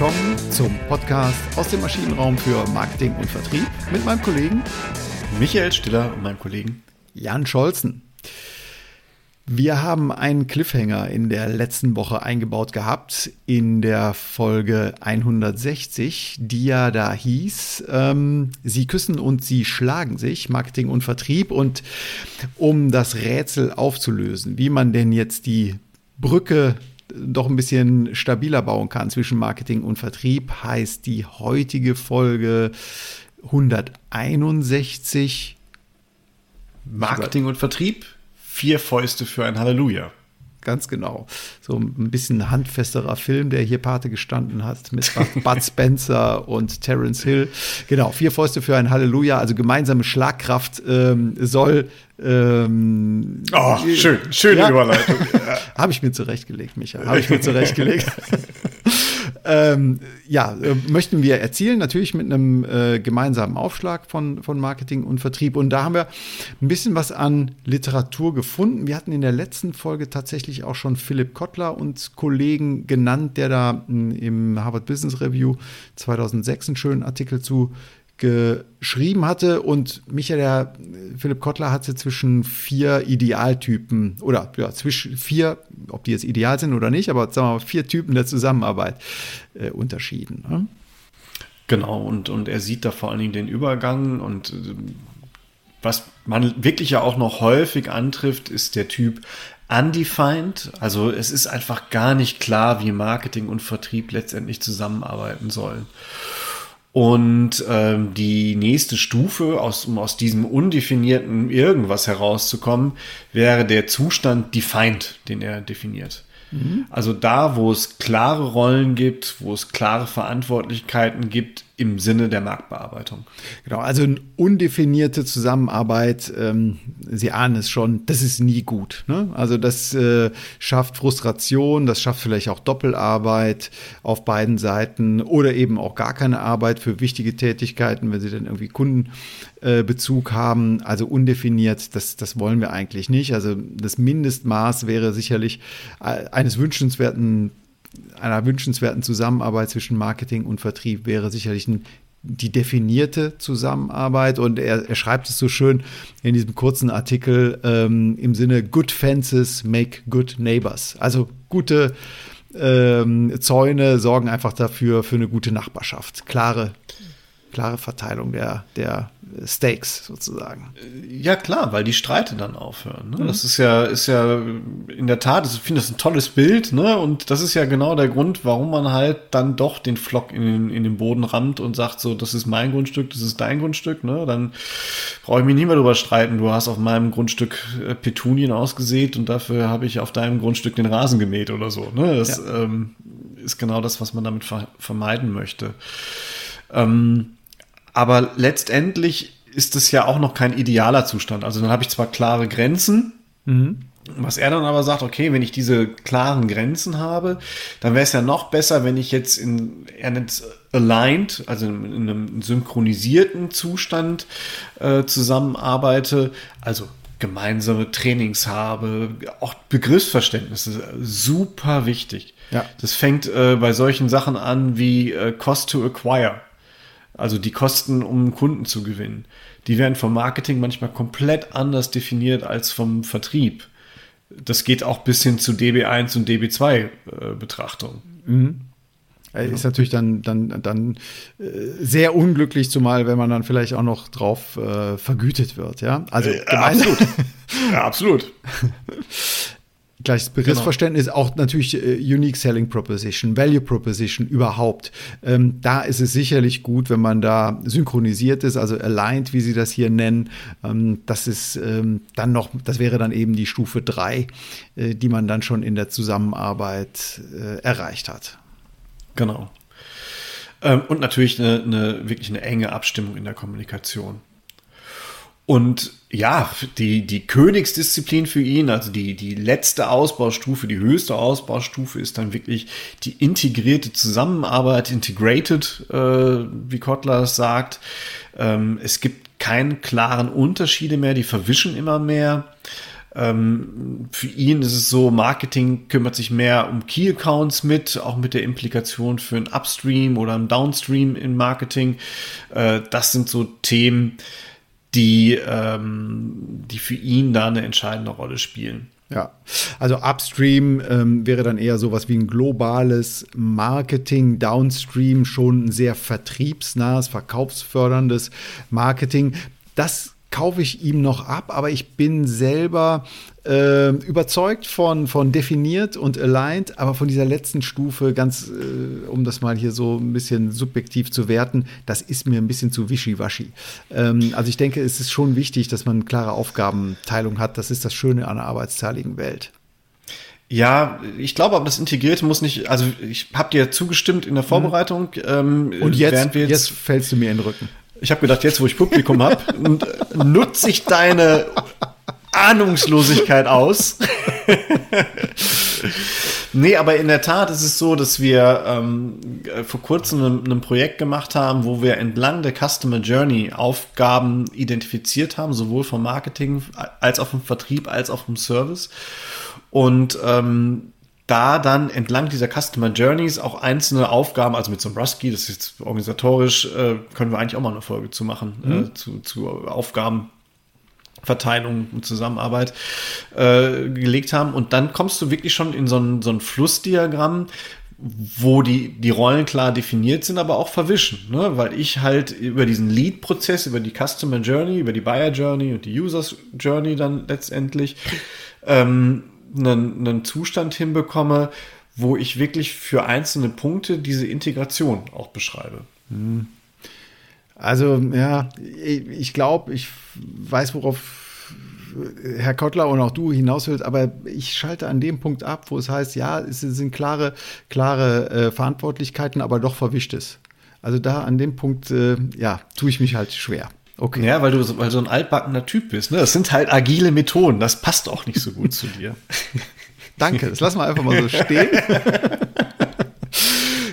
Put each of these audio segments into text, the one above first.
willkommen zum Podcast aus dem Maschinenraum für Marketing und Vertrieb mit meinem Kollegen Michael Stiller und meinem Kollegen Jan Scholzen. Wir haben einen Cliffhanger in der letzten Woche eingebaut gehabt, in der Folge 160, die ja da hieß, ähm, Sie küssen und Sie schlagen sich, Marketing und Vertrieb. Und um das Rätsel aufzulösen, wie man denn jetzt die Brücke doch ein bisschen stabiler bauen kann zwischen Marketing und Vertrieb, heißt die heutige Folge 161 Marketing und Vertrieb vier Fäuste für ein Halleluja. Ganz genau. So ein bisschen handfesterer Film, der hier Pate gestanden hat mit Bud Spencer und Terence Hill. Genau, vier Fäuste für ein Halleluja, also gemeinsame Schlagkraft ähm, soll. Ähm, oh, schön, schöne ja. Überleitung. Habe ich mir zurechtgelegt, Micha. Habe ich mir zurechtgelegt. ähm, ja, äh, möchten wir erzielen, natürlich mit einem äh, gemeinsamen Aufschlag von, von Marketing und Vertrieb. Und da haben wir ein bisschen was an Literatur gefunden. Wir hatten in der letzten Folge tatsächlich auch schon Philipp Kottler und Kollegen genannt, der da hm, im Harvard Business Review 2006 einen schönen Artikel zu geschrieben hatte und Michael, der Philipp Kottler hatte zwischen vier Idealtypen oder ja, zwischen vier, ob die jetzt ideal sind oder nicht, aber sagen wir mal vier Typen der Zusammenarbeit äh, unterschieden. Ne? Genau, und, und er sieht da vor allen Dingen den Übergang und äh, was man wirklich ja auch noch häufig antrifft, ist der Typ undefined. Also es ist einfach gar nicht klar, wie Marketing und Vertrieb letztendlich zusammenarbeiten sollen. Und ähm, die nächste Stufe, aus, um aus diesem undefinierten irgendwas herauszukommen, wäre der Zustand defined, den er definiert. Mhm. Also da, wo es klare Rollen gibt, wo es klare Verantwortlichkeiten gibt, im Sinne der Marktbearbeitung. Genau, also eine undefinierte Zusammenarbeit, ähm, Sie ahnen es schon, das ist nie gut. Ne? Also das äh, schafft Frustration, das schafft vielleicht auch Doppelarbeit auf beiden Seiten oder eben auch gar keine Arbeit für wichtige Tätigkeiten, wenn Sie dann irgendwie Kundenbezug äh, haben. Also undefiniert, das, das wollen wir eigentlich nicht. Also das Mindestmaß wäre sicherlich äh, eines wünschenswerten einer wünschenswerten Zusammenarbeit zwischen Marketing und Vertrieb wäre sicherlich ein, die definierte Zusammenarbeit. Und er, er, schreibt es so schön in diesem kurzen Artikel ähm, im Sinne Good Fences make good neighbors. Also gute ähm, Zäune sorgen einfach dafür für eine gute Nachbarschaft. Klare, klare Verteilung der, der Stakes sozusagen. Ja, klar, weil die Streite dann aufhören. Ne? Mhm. Das ist ja, ist ja in der Tat, ich finde das ein tolles Bild, ne? Und das ist ja genau der Grund, warum man halt dann doch den Flock in den, in den Boden rammt und sagt so, das ist mein Grundstück, das ist dein Grundstück, ne? Dann brauche ich mich nie mehr drüber streiten. Du hast auf meinem Grundstück äh, Petunien ausgesät und dafür habe ich auf deinem Grundstück den Rasen gemäht oder so. Ne? Das ja. ähm, ist genau das, was man damit vermeiden möchte. Ähm, aber letztendlich ist es ja auch noch kein idealer Zustand. Also dann habe ich zwar klare Grenzen, mhm. was er dann aber sagt, okay, wenn ich diese klaren Grenzen habe, dann wäre es ja noch besser, wenn ich jetzt in, er nennt aligned, also in, in einem synchronisierten Zustand äh, zusammenarbeite, also gemeinsame Trainings habe, auch Begriffsverständnis ist super wichtig. Ja. Das fängt äh, bei solchen Sachen an wie äh, Cost to Acquire. Also die Kosten, um Kunden zu gewinnen. Die werden vom Marketing manchmal komplett anders definiert als vom Vertrieb. Das geht auch bis hin zu DB1 und DB2-Betrachtung. Äh, mhm. Ist natürlich dann, dann, dann äh, sehr unglücklich, zumal wenn man dann vielleicht auch noch drauf äh, vergütet wird, ja. Also äh, absolut. ja, absolut. Gleiches Begriffsverständnis, genau. auch natürlich äh, Unique Selling Proposition, Value Proposition überhaupt. Ähm, da ist es sicherlich gut, wenn man da synchronisiert ist, also aligned, wie Sie das hier nennen. Ähm, das ist ähm, dann noch, das wäre dann eben die Stufe 3, äh, die man dann schon in der Zusammenarbeit äh, erreicht hat. Genau. Ähm, und natürlich eine, eine, wirklich eine enge Abstimmung in der Kommunikation. Und ja, die, die Königsdisziplin für ihn, also die, die letzte Ausbaustufe, die höchste Ausbaustufe ist dann wirklich die integrierte Zusammenarbeit, integrated, äh, wie Kotler es sagt. Ähm, es gibt keine klaren Unterschiede mehr, die verwischen immer mehr. Ähm, für ihn ist es so, Marketing kümmert sich mehr um Key Accounts mit, auch mit der Implikation für ein Upstream oder ein Downstream in Marketing. Äh, das sind so Themen, die, ähm, die für ihn da eine entscheidende Rolle spielen. Ja, also Upstream ähm, wäre dann eher sowas wie ein globales Marketing, Downstream schon ein sehr vertriebsnahes, verkaufsförderndes Marketing. Das kaufe ich ihm noch ab, aber ich bin selber äh, überzeugt von, von definiert und aligned, aber von dieser letzten Stufe, ganz, äh, um das mal hier so ein bisschen subjektiv zu werten, das ist mir ein bisschen zu wischiwaschi. Ähm, also ich denke, es ist schon wichtig, dass man eine klare Aufgabenteilung hat. Das ist das Schöne an der arbeitsteiligen Welt. Ja, ich glaube, aber das Integrierte muss nicht, also ich habe dir zugestimmt in der mhm. Vorbereitung. Ähm, und jetzt, jetzt, jetzt fällst du mir in den Rücken. Ich habe gedacht, jetzt wo ich Publikum habe, nutze ich deine Ahnungslosigkeit aus. nee, aber in der Tat ist es so, dass wir ähm, vor kurzem ein, ein, Projekt gemacht haben, wo wir entlang der Customer Journey Aufgaben identifiziert haben, sowohl vom Marketing als auch vom Vertrieb als auch vom Service. Und ähm, da dann entlang dieser Customer Journeys auch einzelne Aufgaben, also mit so einem Rusky, das ist jetzt organisatorisch, äh, können wir eigentlich auch mal eine Folge zu machen, äh, mhm. äh, zu, zu Aufgabenverteilung und Zusammenarbeit äh, gelegt haben. Und dann kommst du wirklich schon in so ein, so ein Flussdiagramm, wo die, die Rollen klar definiert sind, aber auch verwischen, ne? weil ich halt über diesen Lead-Prozess, über die Customer Journey, über die Buyer Journey und die Users Journey dann letztendlich ähm, einen, einen Zustand hinbekomme, wo ich wirklich für einzelne Punkte diese Integration auch beschreibe. Hm. Also ja, ich glaube, ich weiß, worauf Herr Kottler und auch du hinaus willst, aber ich schalte an dem Punkt ab, wo es heißt, ja, es sind klare, klare äh, Verantwortlichkeiten, aber doch verwischt ist. Also da an dem Punkt, äh, ja, tue ich mich halt schwer. Okay. Ja, weil du weil so ein altbackener Typ bist. Ne? Das sind halt agile Methoden. Das passt auch nicht so gut zu dir. Danke, das lassen wir einfach mal so stehen.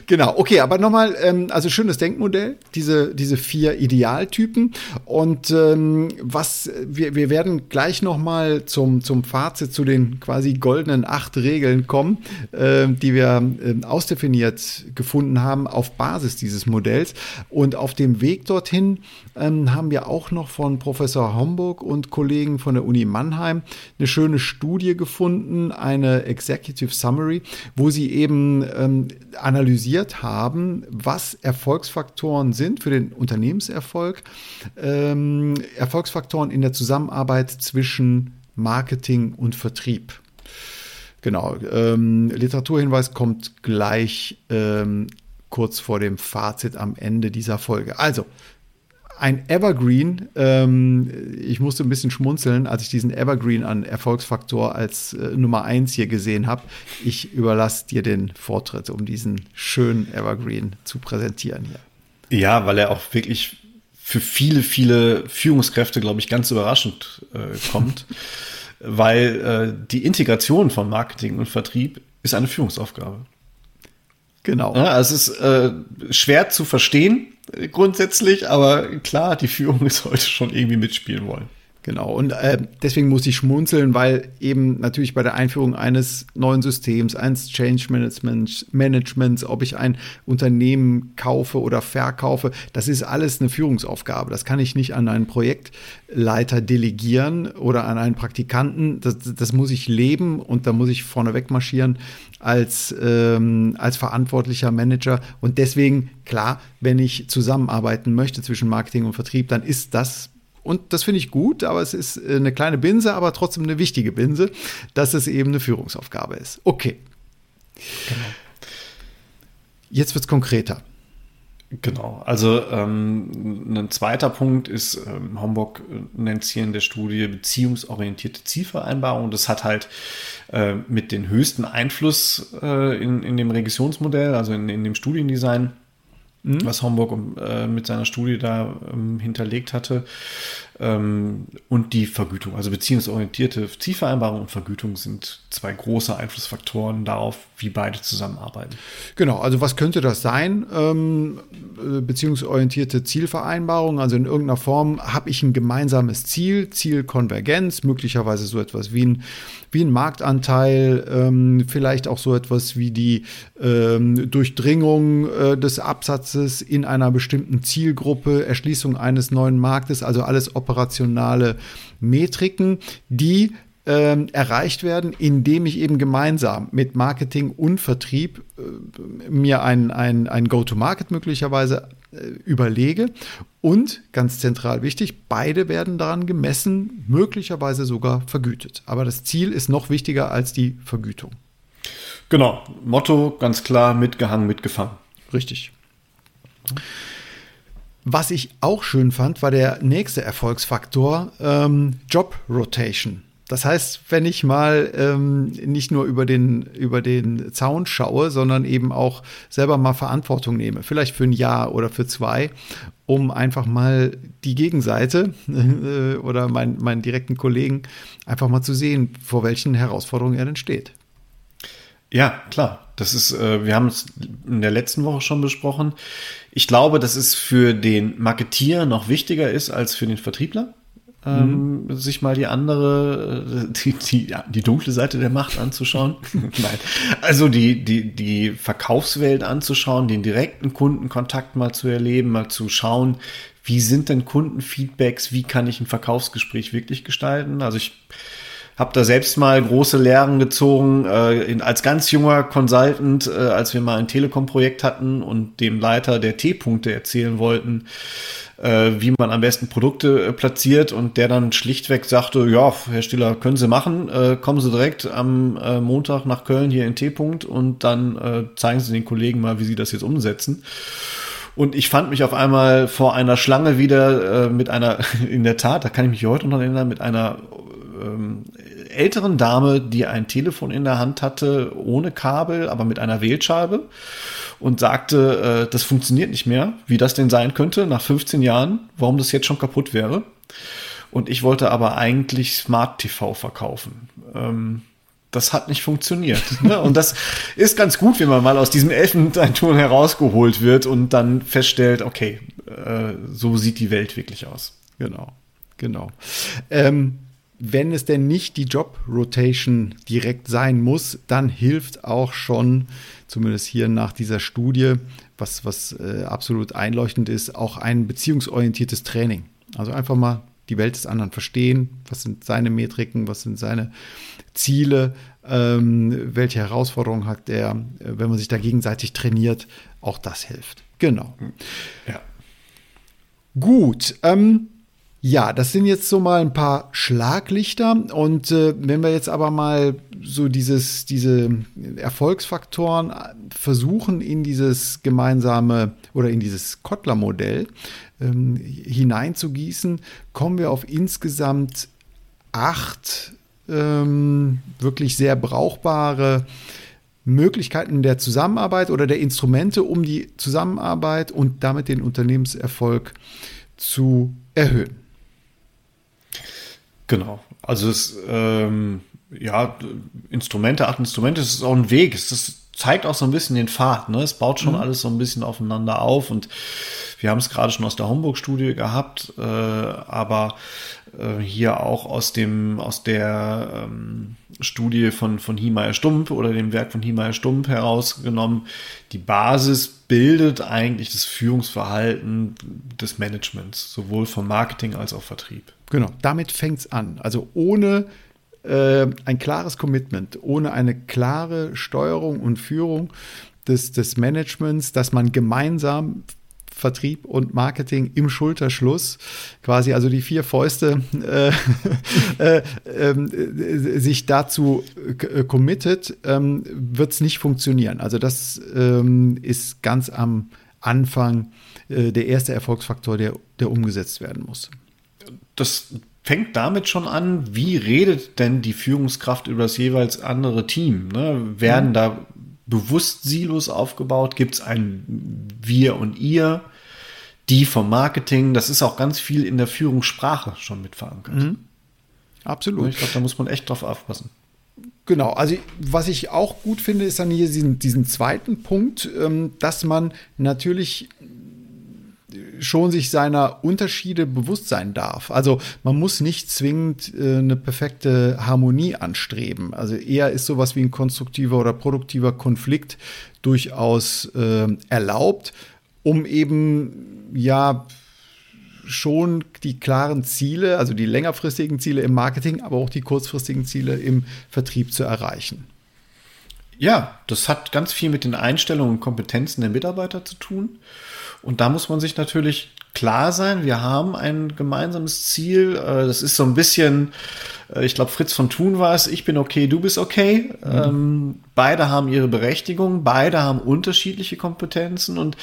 Genau, okay, aber nochmal, ähm, also schönes Denkmodell, diese, diese vier Idealtypen. Und ähm, was, wir, wir werden gleich nochmal zum, zum Fazit zu den quasi goldenen acht Regeln kommen, äh, die wir äh, ausdefiniert gefunden haben auf Basis dieses Modells. Und auf dem Weg dorthin ähm, haben wir auch noch von Professor Homburg und Kollegen von der Uni Mannheim eine schöne Studie gefunden, eine Executive Summary, wo sie eben ähm, analysieren, analysiert haben, was Erfolgsfaktoren sind für den Unternehmenserfolg, ähm, Erfolgsfaktoren in der Zusammenarbeit zwischen Marketing und Vertrieb. Genau, ähm, Literaturhinweis kommt gleich ähm, kurz vor dem Fazit am Ende dieser Folge. Also, ein Evergreen. Ähm, ich musste ein bisschen schmunzeln, als ich diesen Evergreen an Erfolgsfaktor als äh, Nummer eins hier gesehen habe. Ich überlasse dir den Vortritt, um diesen schönen Evergreen zu präsentieren hier. Ja, weil er auch wirklich für viele, viele Führungskräfte, glaube ich, ganz überraschend äh, kommt. weil äh, die Integration von Marketing und Vertrieb ist eine Führungsaufgabe. Genau. Ja, es ist äh, schwer zu verstehen, grundsätzlich, aber klar, die Führung ist heute schon irgendwie mitspielen wollen. Genau, und äh, deswegen muss ich schmunzeln, weil eben natürlich bei der Einführung eines neuen Systems, eines Change Management, Managements, ob ich ein Unternehmen kaufe oder verkaufe, das ist alles eine Führungsaufgabe. Das kann ich nicht an einen Projektleiter delegieren oder an einen Praktikanten. Das, das muss ich leben und da muss ich vorneweg marschieren als, ähm, als verantwortlicher Manager. Und deswegen, klar, wenn ich zusammenarbeiten möchte zwischen Marketing und Vertrieb, dann ist das und das finde ich gut, aber es ist äh, eine kleine Binse, aber trotzdem eine wichtige Binse, dass es eben eine Führungsaufgabe ist. Okay. Genau. Jetzt wird es konkreter. Genau, also ähm, ein zweiter Punkt ist, ähm, Homburg nennt es hier in der Studie beziehungsorientierte Zielvereinbarung. Das hat halt äh, mit den höchsten Einfluss äh, in, in dem Regressionsmodell, also in, in dem Studiendesign, mhm. was Homburg äh, mit seiner Studie da ähm, hinterlegt hatte. Ähm, und die Vergütung. Also beziehungsorientierte Zielvereinbarung und Vergütung sind zwei große Einflussfaktoren darauf, wie beide zusammenarbeiten. Genau, also was könnte das sein? Ähm, äh, beziehungsorientierte Zielvereinbarung, also in irgendeiner Form habe ich ein gemeinsames Ziel, Zielkonvergenz, möglicherweise so etwas wie ein, wie ein Marktanteil, ähm, vielleicht auch so etwas wie die ähm, Durchdringung äh, des Absatzes in einer bestimmten Zielgruppe, Erschließung eines neuen Marktes, also alles operationale Metriken, die ähm, erreicht werden, indem ich eben gemeinsam mit Marketing und Vertrieb äh, mir ein, ein, ein Go-to-Market möglicherweise äh, überlege. Und ganz zentral wichtig, beide werden daran gemessen, möglicherweise sogar vergütet. Aber das Ziel ist noch wichtiger als die Vergütung. Genau, Motto ganz klar, mitgehangen, mitgefangen. Richtig. Was ich auch schön fand, war der nächste Erfolgsfaktor, ähm, Job Rotation. Das heißt, wenn ich mal ähm, nicht nur über den, über den Zaun schaue, sondern eben auch selber mal Verantwortung nehme, vielleicht für ein Jahr oder für zwei, um einfach mal die Gegenseite äh, oder mein, meinen direkten Kollegen einfach mal zu sehen, vor welchen Herausforderungen er denn steht. Ja, klar. Das ist, äh, wir haben es in der letzten Woche schon besprochen. Ich glaube, dass es für den Marketier noch wichtiger ist als für den Vertriebler. Ähm, mhm. sich mal die andere, äh, die, die, die dunkle Seite der Macht anzuschauen. Nein. Also die, die, die Verkaufswelt anzuschauen, den direkten Kundenkontakt mal zu erleben, mal zu schauen, wie sind denn Kundenfeedbacks, wie kann ich ein Verkaufsgespräch wirklich gestalten. Also ich habe da selbst mal große Lehren gezogen äh, in, als ganz junger Consultant, äh, als wir mal ein Telekom-Projekt hatten und dem Leiter der T-Punkte erzählen wollten, äh, wie man am besten Produkte äh, platziert und der dann schlichtweg sagte, ja, Herr Stiller, können Sie machen, äh, kommen Sie direkt am äh, Montag nach Köln hier in T-Punkt und dann äh, zeigen Sie den Kollegen mal, wie Sie das jetzt umsetzen. Und ich fand mich auf einmal vor einer Schlange wieder äh, mit einer, in der Tat, da kann ich mich heute noch erinnern, mit einer ähm, älteren Dame, die ein Telefon in der Hand hatte, ohne Kabel, aber mit einer Wählscheibe und sagte, äh, das funktioniert nicht mehr, wie das denn sein könnte nach 15 Jahren, warum das jetzt schon kaputt wäre. Und ich wollte aber eigentlich Smart TV verkaufen. Ähm, das hat nicht funktioniert. Ne? Und das ist ganz gut, wenn man mal aus diesem Elfenbeinturm herausgeholt wird und dann feststellt, okay, äh, so sieht die Welt wirklich aus. Genau, genau. Ähm, wenn es denn nicht die Job Rotation direkt sein muss, dann hilft auch schon, zumindest hier nach dieser Studie, was, was äh, absolut einleuchtend ist, auch ein beziehungsorientiertes Training. Also einfach mal die Welt des anderen verstehen, was sind seine Metriken, was sind seine Ziele, ähm, welche Herausforderungen hat er, wenn man sich da gegenseitig trainiert, auch das hilft. Genau. Ja. Gut. Ähm, ja, das sind jetzt so mal ein paar Schlaglichter. Und äh, wenn wir jetzt aber mal so dieses, diese Erfolgsfaktoren versuchen, in dieses gemeinsame oder in dieses Kottler-Modell ähm, hineinzugießen, kommen wir auf insgesamt acht ähm, wirklich sehr brauchbare Möglichkeiten der Zusammenarbeit oder der Instrumente, um die Zusammenarbeit und damit den Unternehmenserfolg zu erhöhen. Genau. Also es, ähm, ja, Instrumente, acht Instrumente, es ist auch ein Weg. Es ist, zeigt auch so ein bisschen den Pfad. Ne? Es baut schon mhm. alles so ein bisschen aufeinander auf und wir haben es gerade schon aus der Homburg-Studie gehabt, äh, aber äh, hier auch aus dem aus der ähm, Studie von von Hiemeyer Stumpf oder dem Werk von Hiemeyer Stumpf herausgenommen. Die Basis bildet eigentlich das Führungsverhalten des Managements, sowohl vom Marketing als auch Vertrieb. Genau, damit fängt es an. Also ohne äh, ein klares Commitment, ohne eine klare Steuerung und Führung des, des Managements, dass man gemeinsam Vertrieb und Marketing im Schulterschluss, quasi also die vier Fäuste, äh, äh, äh, sich dazu äh, committet, ähm, wird es nicht funktionieren. Also das ähm, ist ganz am Anfang äh, der erste Erfolgsfaktor, der, der umgesetzt werden muss das fängt damit schon an, wie redet denn die Führungskraft über das jeweils andere Team? Ne? Werden mhm. da bewusst Silos aufgebaut? Gibt es ein Wir und Ihr? die vom Marketing. Das ist auch ganz viel in der Führungssprache schon mit verankert. Mhm. Absolut. Ich glaube, da muss man echt drauf aufpassen. Genau, also was ich auch gut finde, ist dann hier diesen, diesen zweiten Punkt, ähm, dass man natürlich schon sich seiner Unterschiede bewusst sein darf. Also man muss nicht zwingend äh, eine perfekte Harmonie anstreben. Also eher ist sowas wie ein konstruktiver oder produktiver Konflikt durchaus äh, erlaubt, um eben ja schon die klaren Ziele, also die längerfristigen Ziele im Marketing, aber auch die kurzfristigen Ziele im Vertrieb zu erreichen. Ja, das hat ganz viel mit den Einstellungen und Kompetenzen der Mitarbeiter zu tun. Und da muss man sich natürlich klar sein, wir haben ein gemeinsames Ziel. Äh, das ist so ein bisschen, äh, ich glaube, Fritz von Thun war es, ich bin okay, du bist okay. Mhm. Ähm, beide haben ihre Berechtigung, beide haben unterschiedliche Kompetenzen und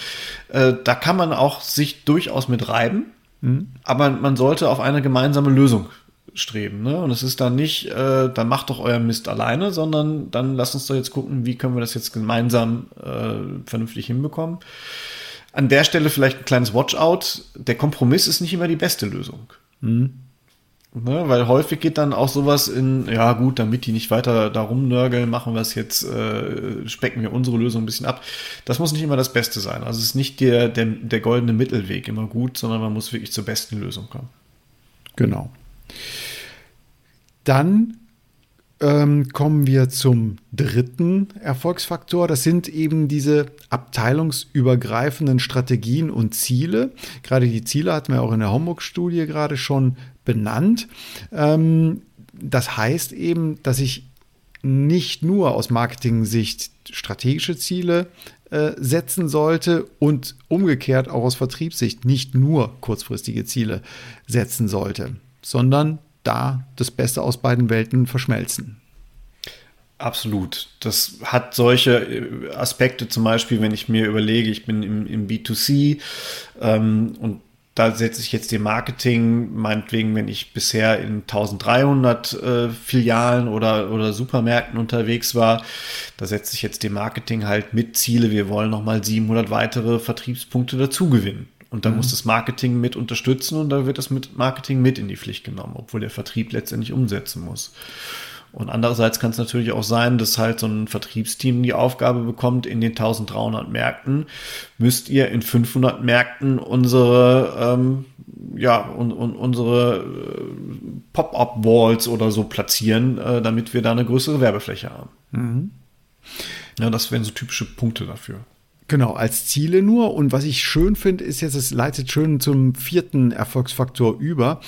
äh, da kann man auch sich durchaus mit reiben. Mhm. Aber man sollte auf eine gemeinsame Lösung streben. Ne? Und es ist dann nicht, äh, dann macht doch euer Mist alleine, sondern dann lasst uns doch jetzt gucken, wie können wir das jetzt gemeinsam äh, vernünftig hinbekommen. An der Stelle vielleicht ein kleines Watchout. Der Kompromiss ist nicht immer die beste Lösung. Mhm. Ne, weil häufig geht dann auch sowas in, ja gut, damit die nicht weiter darum nörgeln, machen wir es jetzt, äh, specken wir unsere Lösung ein bisschen ab. Das muss nicht immer das Beste sein. Also es ist nicht der, der, der goldene Mittelweg immer gut, sondern man muss wirklich zur besten Lösung kommen. Genau. Dann ähm, kommen wir zum dritten Erfolgsfaktor. Das sind eben diese abteilungsübergreifenden Strategien und Ziele. Gerade die Ziele hatten wir auch in der Homburg-Studie gerade schon benannt. Ähm, das heißt eben, dass ich nicht nur aus Marketing-Sicht strategische Ziele äh, setzen sollte und umgekehrt auch aus Vertriebssicht nicht nur kurzfristige Ziele setzen sollte, sondern da das Beste aus beiden Welten verschmelzen. Absolut. Das hat solche äh, Aspekte, zum Beispiel, wenn ich mir überlege, ich bin im, im B2C ähm, und da setze ich jetzt den Marketing, meinetwegen, wenn ich bisher in 1300 äh, Filialen oder, oder Supermärkten unterwegs war, da setze ich jetzt den Marketing halt mit Ziele, wir wollen nochmal 700 weitere Vertriebspunkte dazugewinnen. Und da mhm. muss das Marketing mit unterstützen und da wird das mit Marketing mit in die Pflicht genommen, obwohl der Vertrieb letztendlich umsetzen muss. Und andererseits kann es natürlich auch sein, dass halt so ein Vertriebsteam die Aufgabe bekommt, in den 1300 Märkten müsst ihr in 500 Märkten unsere, ähm, ja, un, un, unsere äh, Pop-up-Walls oder so platzieren, äh, damit wir da eine größere Werbefläche haben. Mhm. Ja, das wären so typische Punkte dafür. Genau, als Ziele nur. Und was ich schön finde, ist jetzt, es leitet schön zum vierten Erfolgsfaktor über.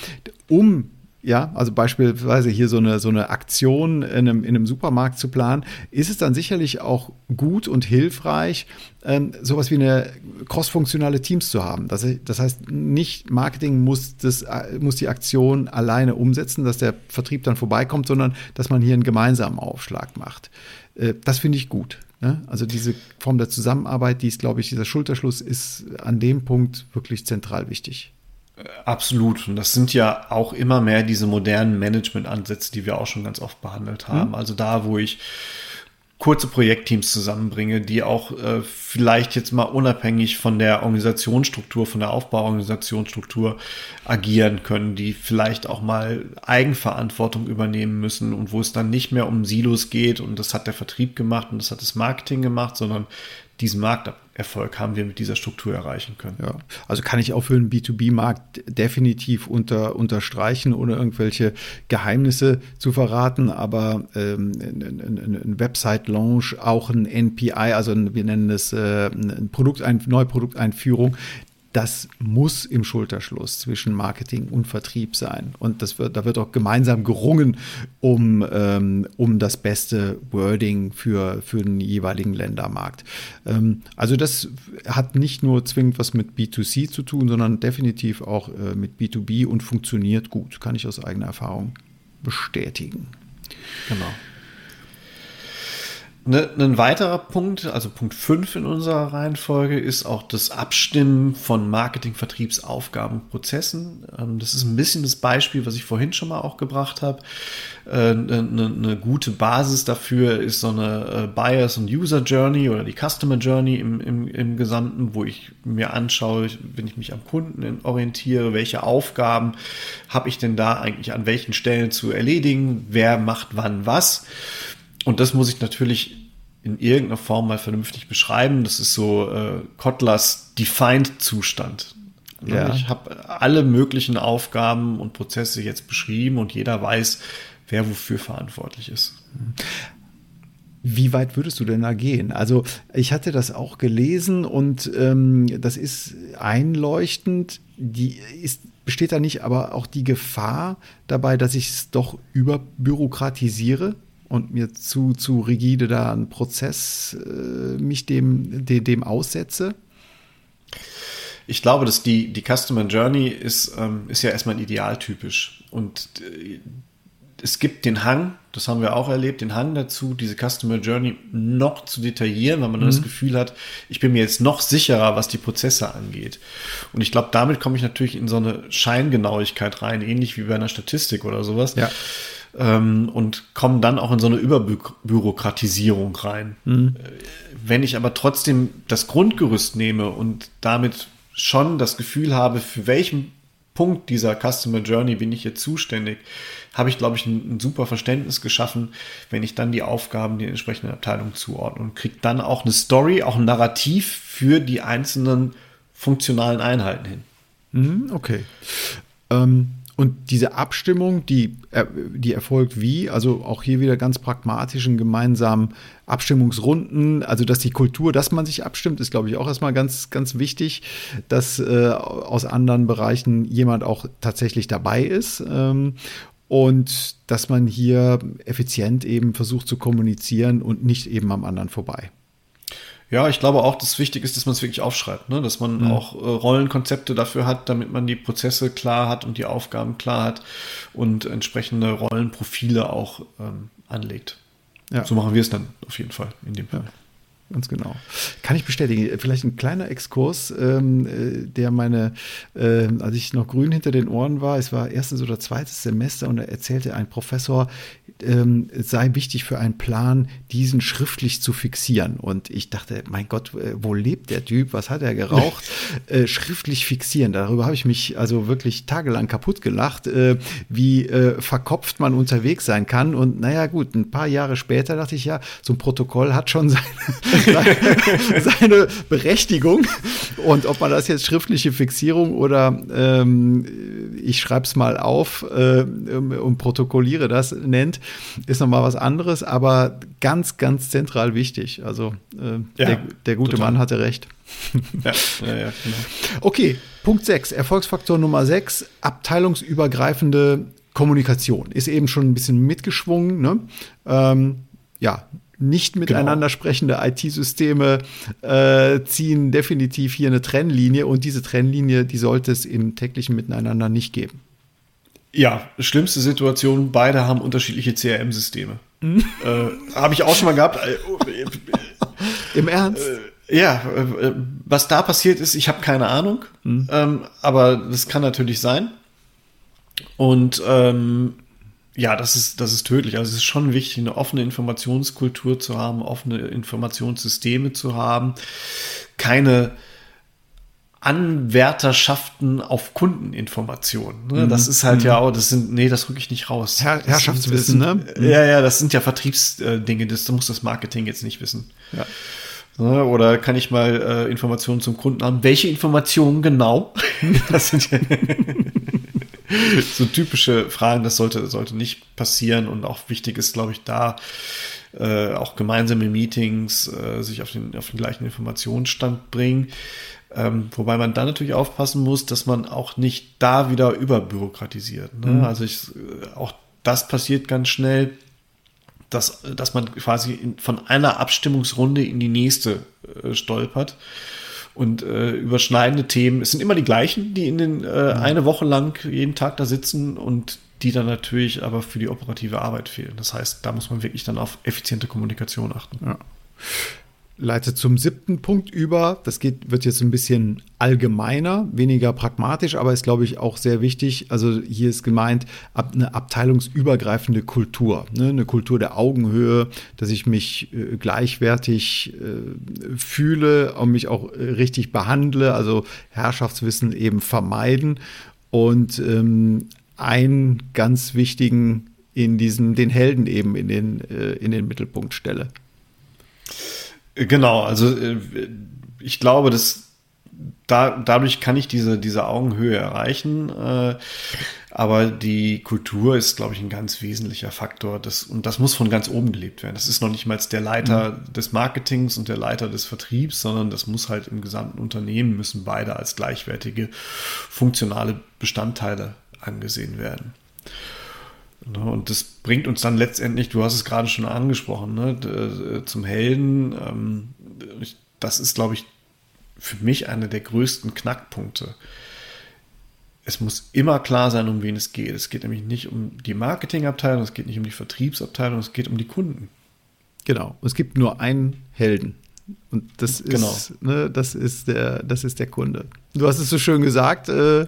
Um ja, also beispielsweise hier so eine, so eine Aktion in einem, in einem Supermarkt zu planen, ist es dann sicherlich auch gut und hilfreich, ähm, sowas wie eine crossfunktionale Teams zu haben. Das, das heißt, nicht Marketing muss, das, muss die Aktion alleine umsetzen, dass der Vertrieb dann vorbeikommt, sondern dass man hier einen gemeinsamen Aufschlag macht. Äh, das finde ich gut. Ne? Also diese Form der Zusammenarbeit, die ist, glaube ich, dieser Schulterschluss ist an dem Punkt wirklich zentral wichtig. Absolut. Und das sind ja auch immer mehr diese modernen Management-Ansätze, die wir auch schon ganz oft behandelt haben. Mhm. Also da, wo ich kurze Projektteams zusammenbringe, die auch äh, vielleicht jetzt mal unabhängig von der Organisationsstruktur, von der Aufbauorganisationsstruktur agieren können, die vielleicht auch mal Eigenverantwortung übernehmen müssen und wo es dann nicht mehr um Silos geht und das hat der Vertrieb gemacht und das hat das Marketing gemacht, sondern diesen Markterfolg haben wir mit dieser Struktur erreichen können. Ja, also kann ich auch für den B2B-Markt definitiv unter, unterstreichen, ohne irgendwelche Geheimnisse zu verraten, aber ähm, ein, ein Website-Launch, auch ein NPI, also ein, wir nennen es äh, ein Produkt, eine neue Produkteinführung, das muss im Schulterschluss zwischen Marketing und Vertrieb sein. Und das wird, da wird auch gemeinsam gerungen um, ähm, um das beste Wording für, für den jeweiligen Ländermarkt. Ähm, also das hat nicht nur zwingend was mit B2C zu tun, sondern definitiv auch äh, mit B2B und funktioniert gut, kann ich aus eigener Erfahrung bestätigen. Genau. Ne, ein weiterer Punkt, also Punkt 5 in unserer Reihenfolge, ist auch das Abstimmen von Marketing, Vertriebsaufgaben, Prozessen. Ähm, das ist ein bisschen das Beispiel, was ich vorhin schon mal auch gebracht habe. Äh, eine, eine gute Basis dafür ist so eine äh, Buyers- und User Journey oder die Customer Journey im, im, im Gesamten, wo ich mir anschaue, wenn ich mich am Kunden orientiere, welche Aufgaben habe ich denn da eigentlich an welchen Stellen zu erledigen, wer macht wann was. Und das muss ich natürlich in irgendeiner Form mal vernünftig beschreiben. Das ist so äh, Kotlers Defined-Zustand. Ne, ja. Ich habe alle möglichen Aufgaben und Prozesse jetzt beschrieben und jeder weiß, wer wofür verantwortlich ist. Wie weit würdest du denn da gehen? Also ich hatte das auch gelesen und ähm, das ist einleuchtend. Die ist, besteht da nicht aber auch die Gefahr dabei, dass ich es doch überbürokratisiere? Und mir zu, zu rigide da einen Prozess äh, mich dem, dem, dem aussetze? Ich glaube, dass die, die Customer Journey ist, ähm, ist ja erstmal idealtypisch. Und äh, es gibt den Hang, das haben wir auch erlebt, den Hang dazu, diese Customer Journey noch zu detaillieren, weil man mhm. das Gefühl hat, ich bin mir jetzt noch sicherer, was die Prozesse angeht. Und ich glaube, damit komme ich natürlich in so eine Scheingenauigkeit rein, ähnlich wie bei einer Statistik oder sowas. Ja ähm, und kommen dann auch in so eine Überbürokratisierung rein. Mhm. Wenn ich aber trotzdem das Grundgerüst nehme und damit schon das Gefühl habe, für welchen Punkt dieser Customer Journey bin ich jetzt zuständig, habe ich, glaube ich, ein, ein, super Verständnis geschaffen, wenn ich dann die Aufgaben der entsprechenden Abteilung zuordne und kriege dann auch eine Story, auch ein Narrativ für die einzelnen funktionalen Einheiten hin. Mhm, okay. Ähm, und diese Abstimmung, die, äh, die erfolgt wie? Also auch hier wieder ganz pragmatischen gemeinsamen Abstimmungsrunden. Also dass die Kultur, dass man sich abstimmt, ist, glaube ich, auch erstmal ganz, ganz wichtig, dass äh, aus anderen Bereichen jemand auch tatsächlich dabei ist. Ähm, und dass man hier effizient eben versucht zu kommunizieren und nicht eben am anderen vorbei. Ja, ich glaube auch, dass wichtig ist, dass man es wirklich aufschreibt, ne? dass man mhm. auch äh, Rollenkonzepte dafür hat, damit man die Prozesse klar hat und die Aufgaben klar hat und entsprechende Rollenprofile auch ähm, anlegt. Ja. So machen wir es dann auf jeden Fall in dem Fall. Ja ganz genau. Kann ich bestätigen. Vielleicht ein kleiner Exkurs, ähm, äh, der meine, äh, als ich noch grün hinter den Ohren war, es war erstes oder zweites Semester und da erzählte ein Professor, ähm, es sei wichtig für einen Plan, diesen schriftlich zu fixieren. Und ich dachte, mein Gott, äh, wo lebt der Typ? Was hat er geraucht? äh, schriftlich fixieren. Darüber habe ich mich also wirklich tagelang kaputt gelacht, äh, wie äh, verkopft man unterwegs sein kann. Und naja, gut, ein paar Jahre später dachte ich ja, so ein Protokoll hat schon seine seine Berechtigung. Und ob man das jetzt schriftliche Fixierung oder ähm, ich schreibe es mal auf äh, und protokolliere das nennt, ist nochmal was anderes, aber ganz, ganz zentral wichtig. Also äh, ja, der, der, gute total. Mann hatte recht. ja, ja, ja, genau. Okay, Punkt 6, Erfolgsfaktor Nummer 6, abteilungsübergreifende Kommunikation. Ist eben schon ein bisschen mitgeschwungen. Ne? Ähm, ja, nicht miteinander genau. sprechende IT-Systeme äh, ziehen definitiv hier eine Trennlinie und diese Trennlinie, die sollte es im täglichen Miteinander nicht geben. Ja, schlimmste Situation, beide haben unterschiedliche CRM-Systeme. Mhm. Äh, Habe ich auch schon mal gehabt. Im Ernst? Äh, ja, äh, was da passiert ist, ich habe keine Ahnung, mhm. ähm, aber das kann natürlich sein. Und ähm, ja, das ist, das ist tödlich. Also es ist schon wichtig, eine offene Informationskultur zu haben, offene Informationssysteme zu haben, keine Anwärterschaften auf Kundeninformationen. Ne? Mhm. Das ist halt mhm. ja auch, das sind, nee, das rücke ich nicht raus. Herr, Herrschaftswissen, ne? Mhm. Ja, ja, das sind ja Vertriebsdinge, das muss das Marketing jetzt nicht wissen. Ja. Ne? Oder kann ich mal äh, Informationen zum Kunden haben? Welche Informationen genau? das sind ja so typische Fragen, das sollte, sollte nicht passieren und auch wichtig ist, glaube ich, da äh, auch gemeinsame Meetings äh, sich auf den, auf den gleichen Informationsstand bringen. Ähm, wobei man da natürlich aufpassen muss, dass man auch nicht da wieder überbürokratisiert. Ne? Mhm. Also ich, äh, auch das passiert ganz schnell, dass, dass man quasi in, von einer Abstimmungsrunde in die nächste äh, stolpert und äh, überschneidende Themen. Es sind immer die gleichen, die in den äh, mhm. eine Woche lang jeden Tag da sitzen und die dann natürlich aber für die operative Arbeit fehlen. Das heißt, da muss man wirklich dann auf effiziente Kommunikation achten. Ja leite zum siebten Punkt über. Das geht, wird jetzt ein bisschen allgemeiner, weniger pragmatisch, aber ist, glaube ich, auch sehr wichtig. Also hier ist gemeint eine abteilungsübergreifende Kultur, ne? eine Kultur der Augenhöhe, dass ich mich äh, gleichwertig äh, fühle und mich auch äh, richtig behandle, also Herrschaftswissen eben vermeiden und ähm, einen ganz wichtigen in diesen, den Helden eben in den, äh, in den Mittelpunkt stelle. Genau, also äh, ich glaube, dass da, dadurch kann ich diese, diese Augenhöhe erreichen. Äh, aber die Kultur ist, glaube ich, ein ganz wesentlicher Faktor. Das, und das muss von ganz oben gelebt werden. Das ist noch nicht mal der Leiter mhm. des Marketings und der Leiter des Vertriebs, sondern das muss halt im gesamten Unternehmen, müssen beide als gleichwertige funktionale Bestandteile angesehen werden. Ne, und das bringt uns dann letztendlich, du hast es gerade schon angesprochen, ne, äh, zum Helden. Ähm, das ist, glaube ich, für mich einer der größten Knackpunkte. Es muss immer klar sein, um wen es geht. Es geht nämlich nicht um die Marketingabteilung, es geht nicht um die Vertriebsabteilung, es geht um die Kunden. Genau, es gibt nur einen Helden. Und das ist, genau. ne, das ist, der, das ist der Kunde. Du hast es so schön gesagt. Äh, äh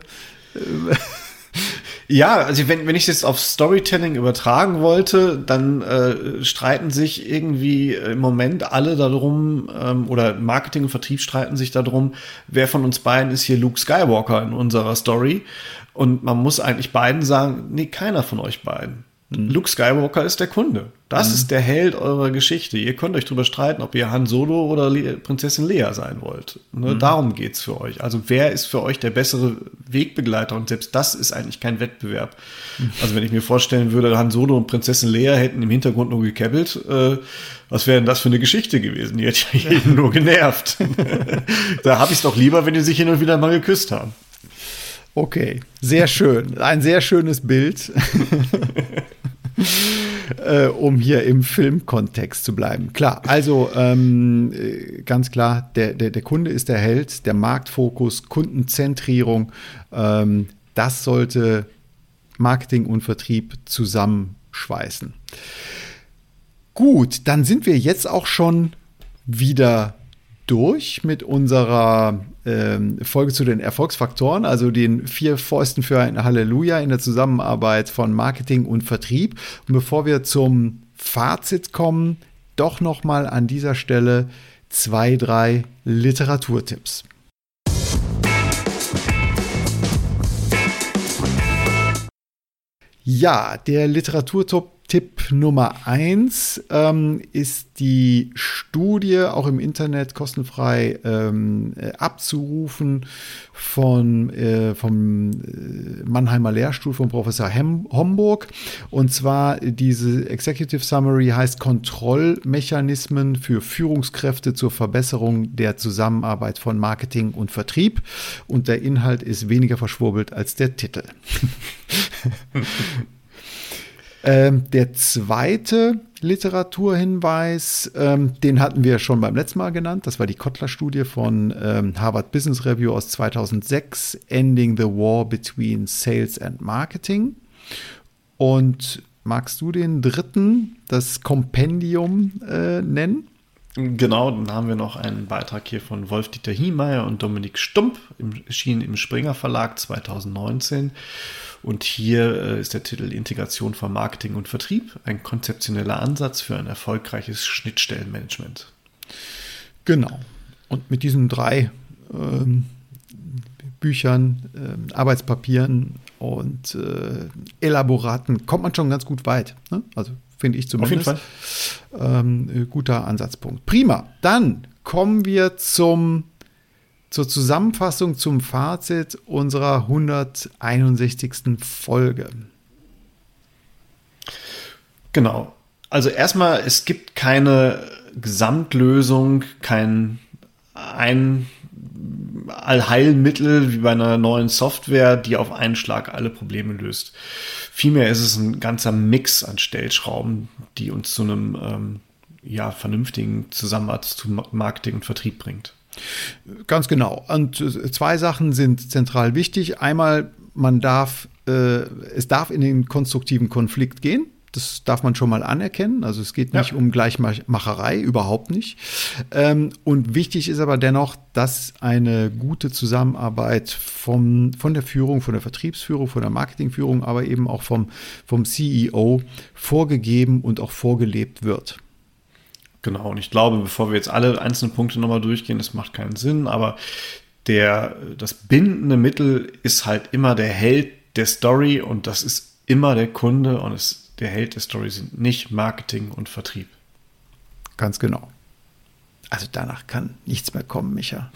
ja, also wenn, wenn ich es jetzt auf Storytelling übertragen wollte, dann äh, streiten sich irgendwie im Moment alle darum, ähm, oder Marketing und Vertrieb streiten sich darum, wer von uns beiden ist hier Luke Skywalker in unserer Story. Und man muss eigentlich beiden sagen, nee, keiner von euch beiden. Mhm. Luke Skywalker ist der Kunde. Das mhm. ist der Held eurer Geschichte. Ihr könnt euch darüber streiten, ob ihr Han Solo oder Le Prinzessin Lea sein wollt. Ne? Mhm. Darum geht's für euch. Also wer ist für euch der bessere Wegbegleiter? Und selbst das ist eigentlich kein Wettbewerb. Mhm. Also wenn ich mir vorstellen würde, Han Solo und Prinzessin Lea hätten im Hintergrund nur gekebbelt, äh, was wäre denn das für eine Geschichte gewesen? Die hätte ja jeden nur genervt. da habe ich es doch lieber, wenn die sich hin und wieder mal geküsst haben. Okay, sehr schön. Ein sehr schönes Bild. äh, um hier im Filmkontext zu bleiben. Klar, also ähm, äh, ganz klar, der, der, der Kunde ist der Held, der Marktfokus, Kundenzentrierung, ähm, das sollte Marketing und Vertrieb zusammenschweißen. Gut, dann sind wir jetzt auch schon wieder durch mit unserer ähm, Folge zu den Erfolgsfaktoren, also den vier Fäusten für ein Halleluja in der Zusammenarbeit von Marketing und Vertrieb. Und bevor wir zum Fazit kommen, doch noch mal an dieser Stelle zwei, drei Literaturtipps. Ja, der Literaturtipp Tipp Nummer eins ähm, ist die Studie, auch im Internet kostenfrei ähm, äh, abzurufen, von, äh, vom äh, Mannheimer Lehrstuhl von Professor Hem Homburg. Und zwar diese Executive Summary heißt Kontrollmechanismen für Führungskräfte zur Verbesserung der Zusammenarbeit von Marketing und Vertrieb. Und der Inhalt ist weniger verschwurbelt als der Titel. Ähm, der zweite Literaturhinweis, ähm, den hatten wir schon beim letzten Mal genannt. Das war die Kotler-Studie von ähm, Harvard Business Review aus 2006, Ending the War Between Sales and Marketing. Und magst du den dritten, das Kompendium, äh, nennen? Genau, dann haben wir noch einen Beitrag hier von Wolf-Dieter Hiemeyer und Dominik Stump, erschienen im Springer Verlag 2019. Und hier äh, ist der Titel Integration von Marketing und Vertrieb, ein konzeptioneller Ansatz für ein erfolgreiches Schnittstellenmanagement. Genau. Und mit diesen drei ähm, Büchern, äh, Arbeitspapieren und äh, Elaboraten kommt man schon ganz gut weit. Ne? Also finde ich zumindest. Auf jeden Fall. Ähm, guter Ansatzpunkt. Prima. Dann kommen wir zum zur Zusammenfassung zum Fazit unserer 161. Folge. Genau. Also erstmal, es gibt keine Gesamtlösung, kein ein Allheilmittel wie bei einer neuen Software, die auf einen Schlag alle Probleme löst. Vielmehr ist es ein ganzer Mix an Stellschrauben, die uns zu einem ähm, ja, vernünftigen Zusammenarbeit zu Marketing und Vertrieb bringt. Ganz genau. Und zwei Sachen sind zentral wichtig. Einmal, man darf äh, es darf in den konstruktiven Konflikt gehen. Das darf man schon mal anerkennen. Also es geht nicht ja. um Gleichmacherei, überhaupt nicht. Ähm, und wichtig ist aber dennoch, dass eine gute Zusammenarbeit vom, von der Führung, von der Vertriebsführung, von der Marketingführung, aber eben auch vom, vom CEO vorgegeben und auch vorgelebt wird. Genau, und ich glaube, bevor wir jetzt alle einzelnen Punkte nochmal durchgehen, das macht keinen Sinn, aber der, das bindende Mittel ist halt immer der Held der Story und das ist immer der Kunde und es, der Held der Story sind nicht Marketing und Vertrieb. Ganz genau. Also danach kann nichts mehr kommen, Micha.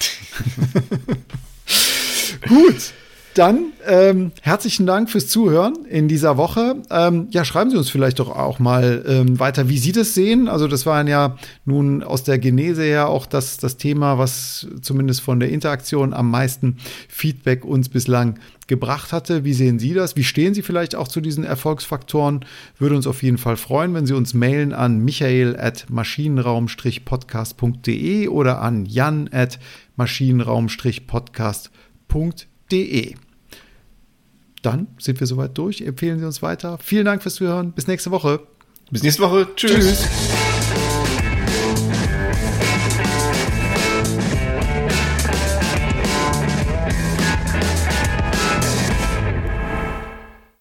Gut. Dann ähm, herzlichen Dank fürs Zuhören in dieser Woche. Ähm, ja, schreiben Sie uns vielleicht doch auch mal ähm, weiter, wie Sie das sehen. Also das war ja nun aus der Genese her auch das, das Thema, was zumindest von der Interaktion am meisten Feedback uns bislang gebracht hatte. Wie sehen Sie das? Wie stehen Sie vielleicht auch zu diesen Erfolgsfaktoren? Würde uns auf jeden Fall freuen, wenn Sie uns mailen an michael at maschinenraum-podcast.de oder an jan www.ftf.de. Dann sind wir soweit durch. Empfehlen Sie uns weiter. Vielen Dank fürs Zuhören. Bis nächste Woche. Bis nächste Woche. Tschüss. Tschüss.